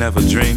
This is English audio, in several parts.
love story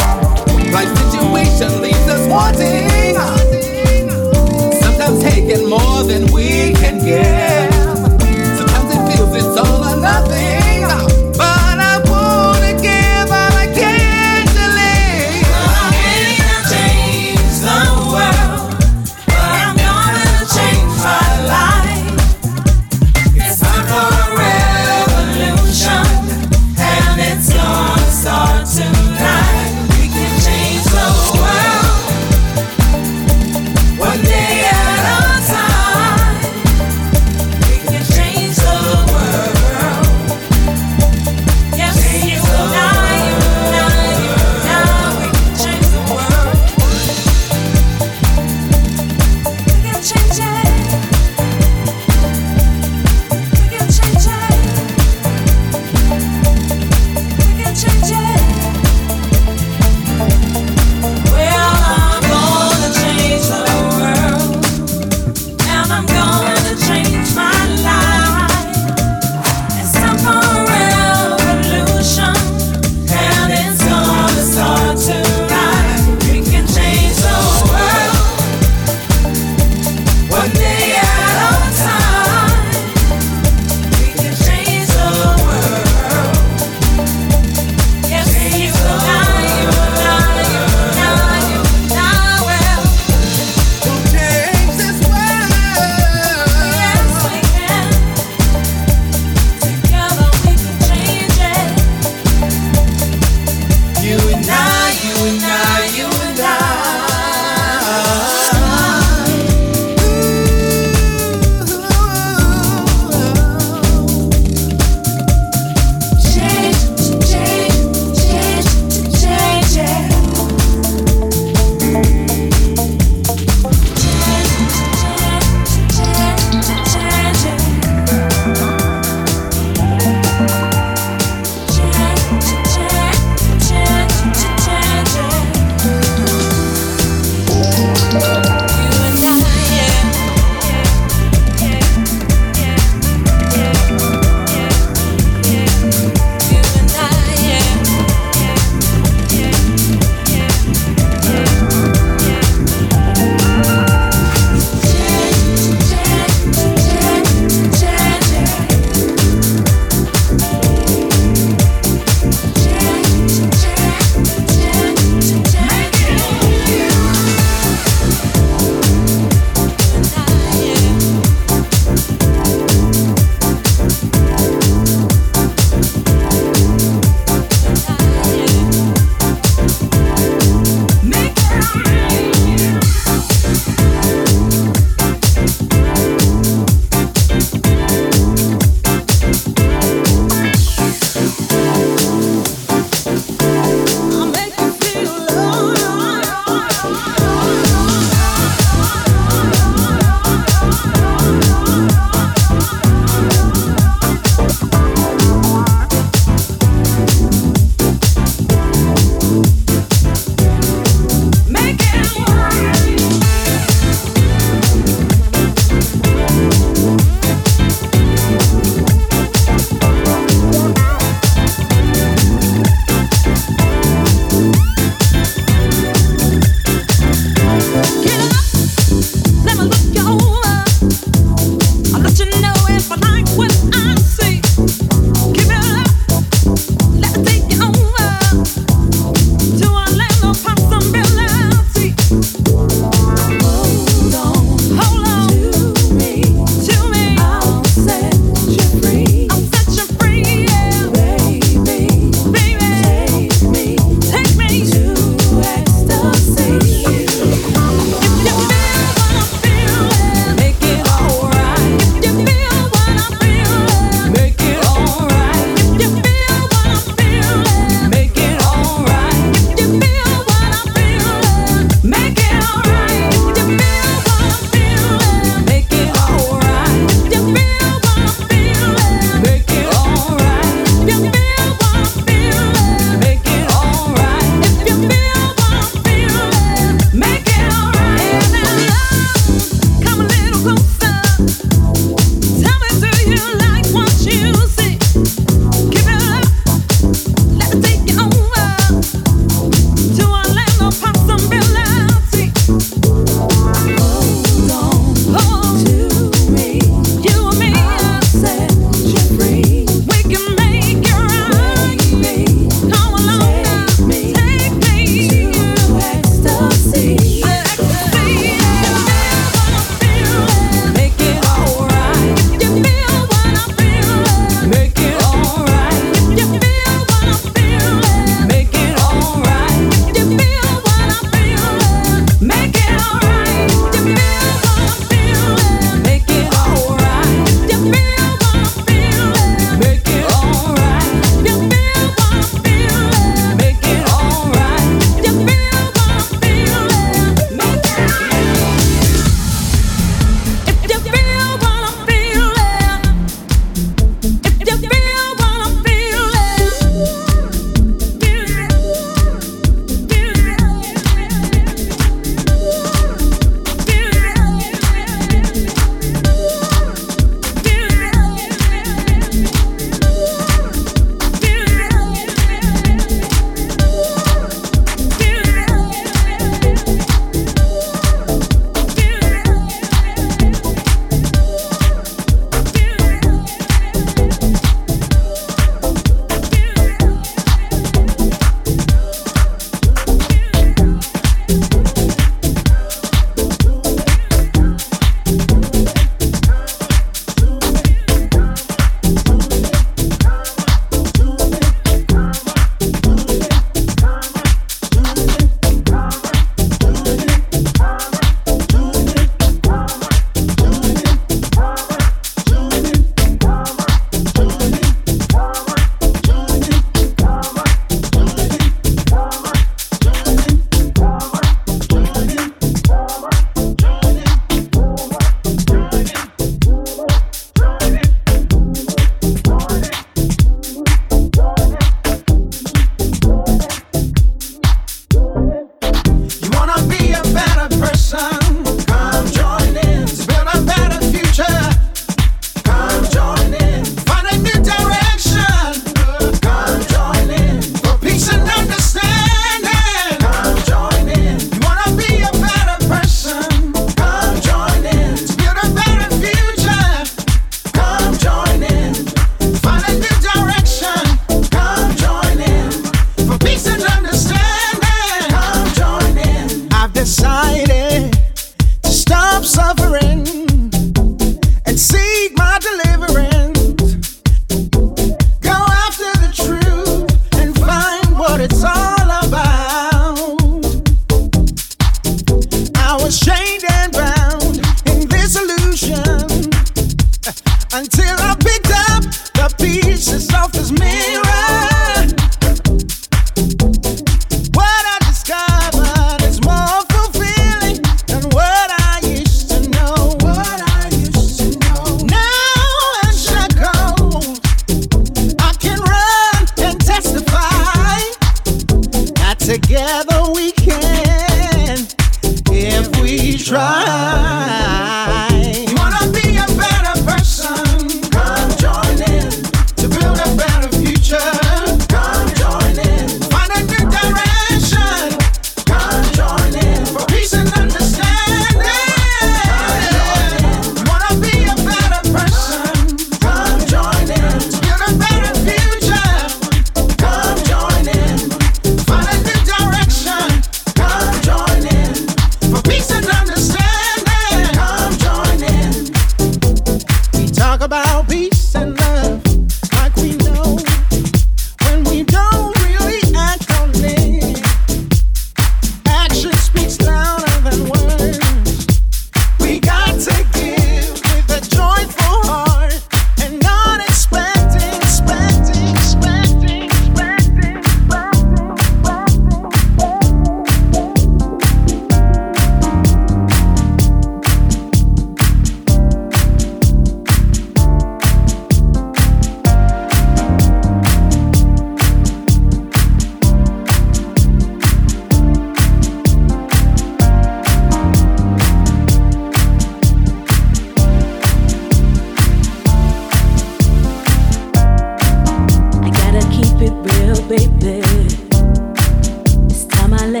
I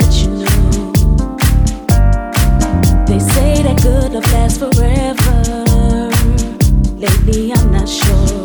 may just lose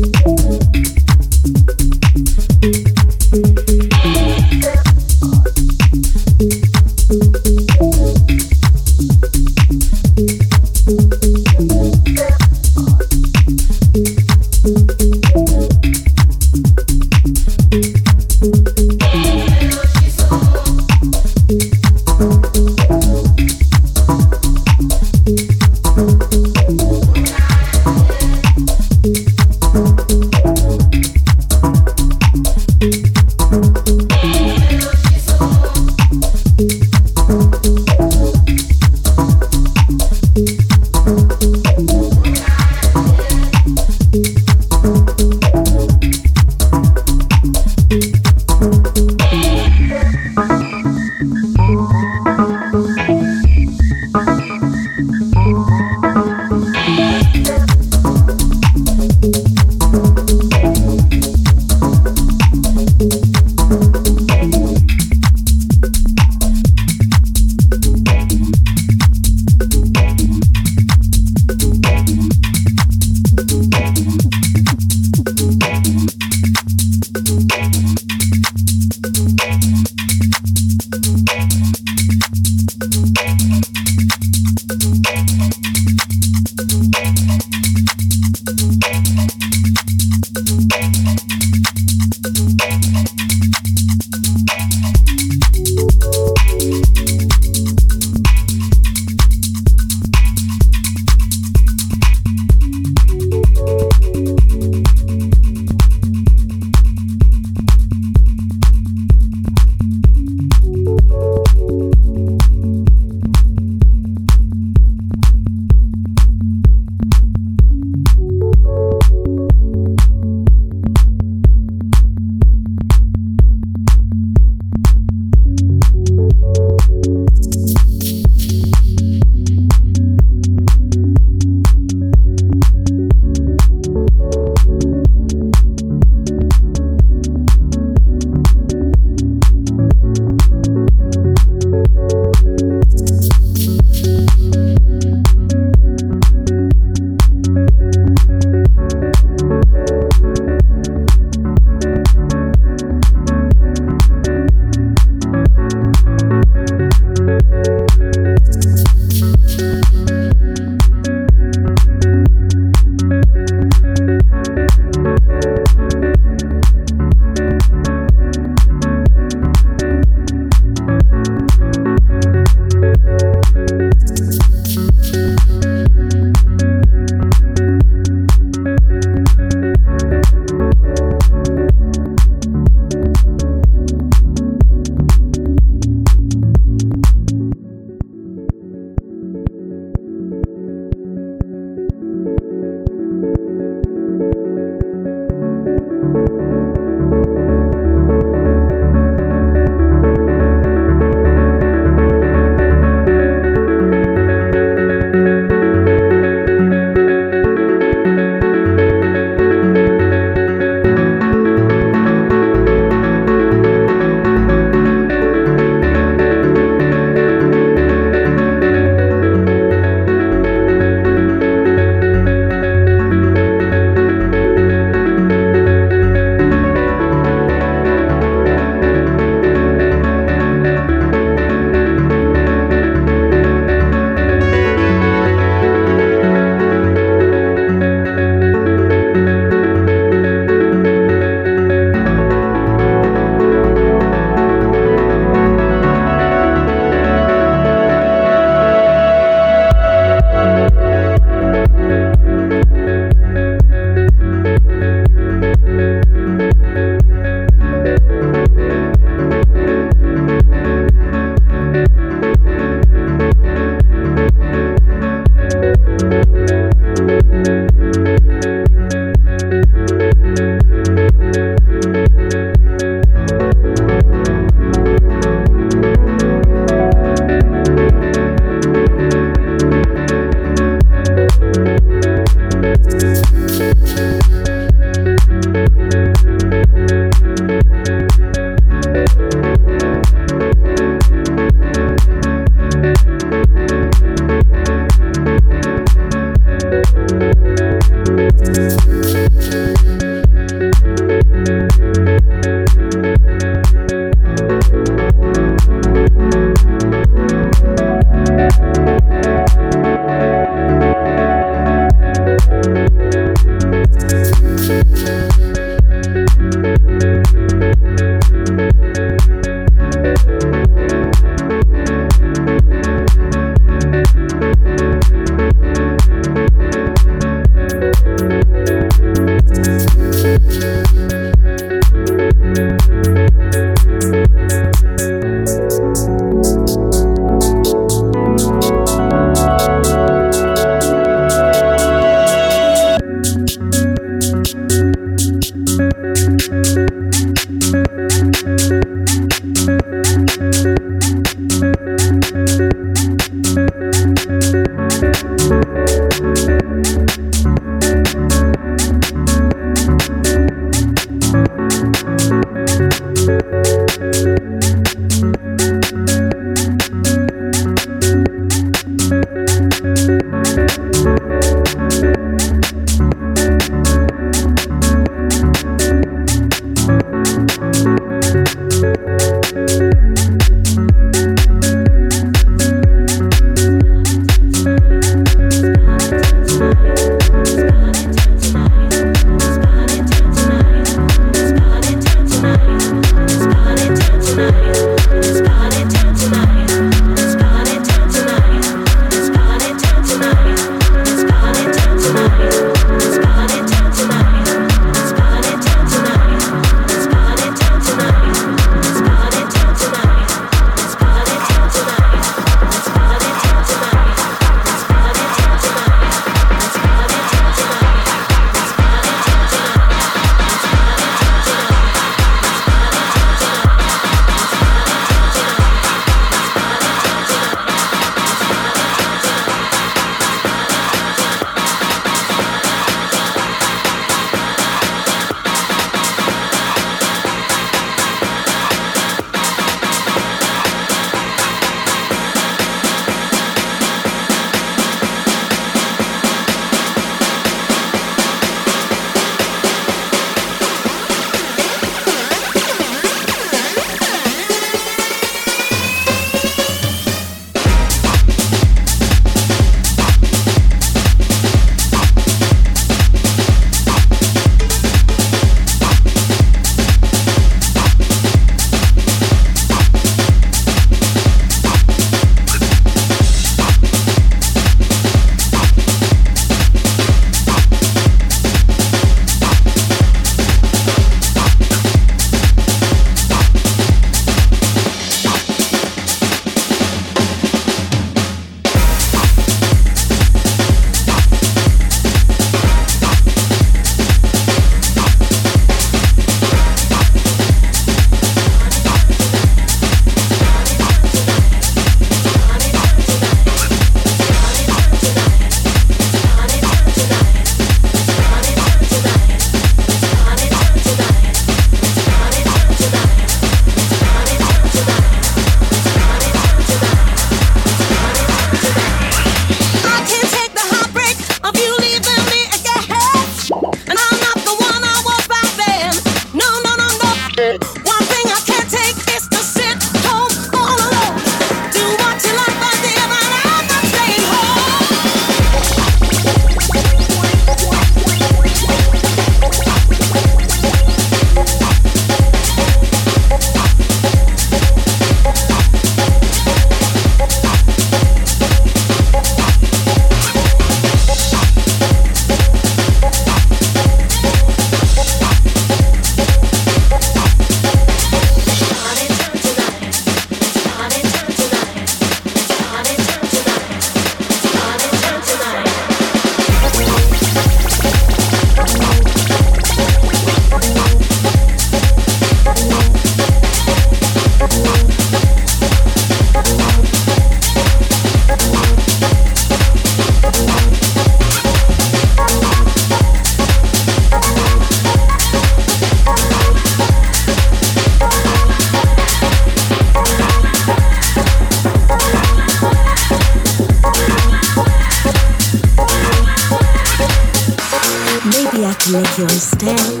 make you understand.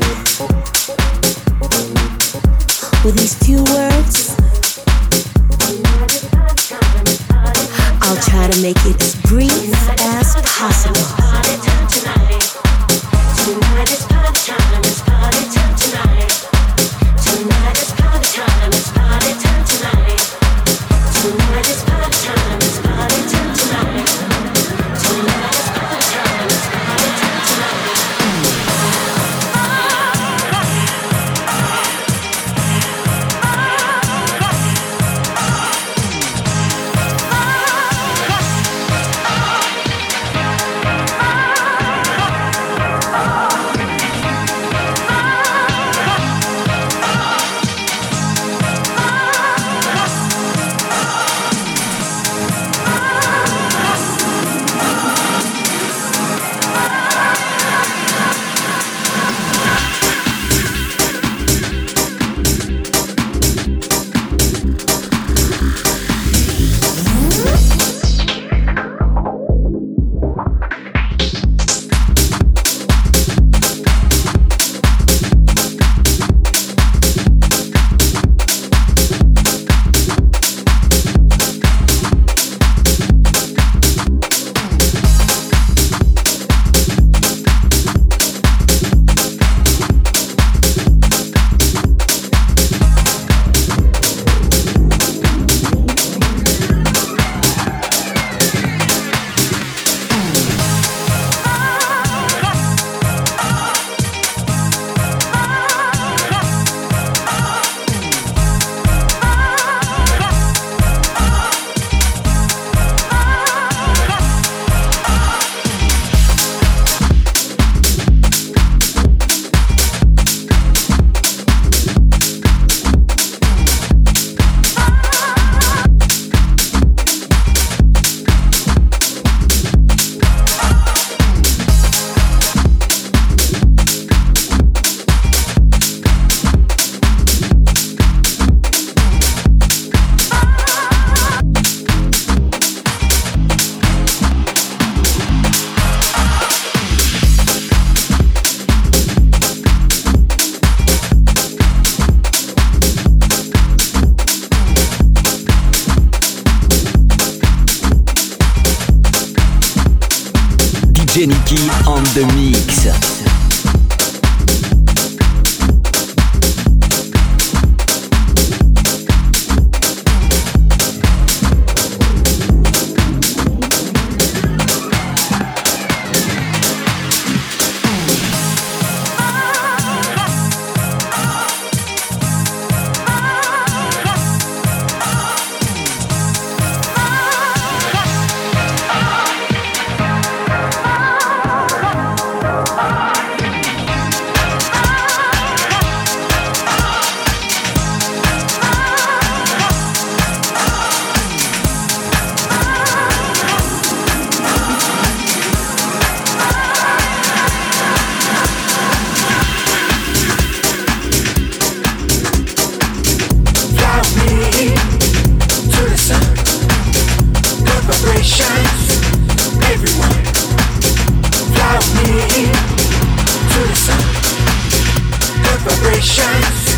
nations.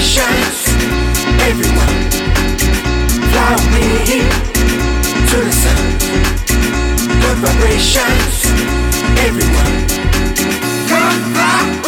nations. Everyone, fly with me to the sun. Good vibrations. Everyone, come back.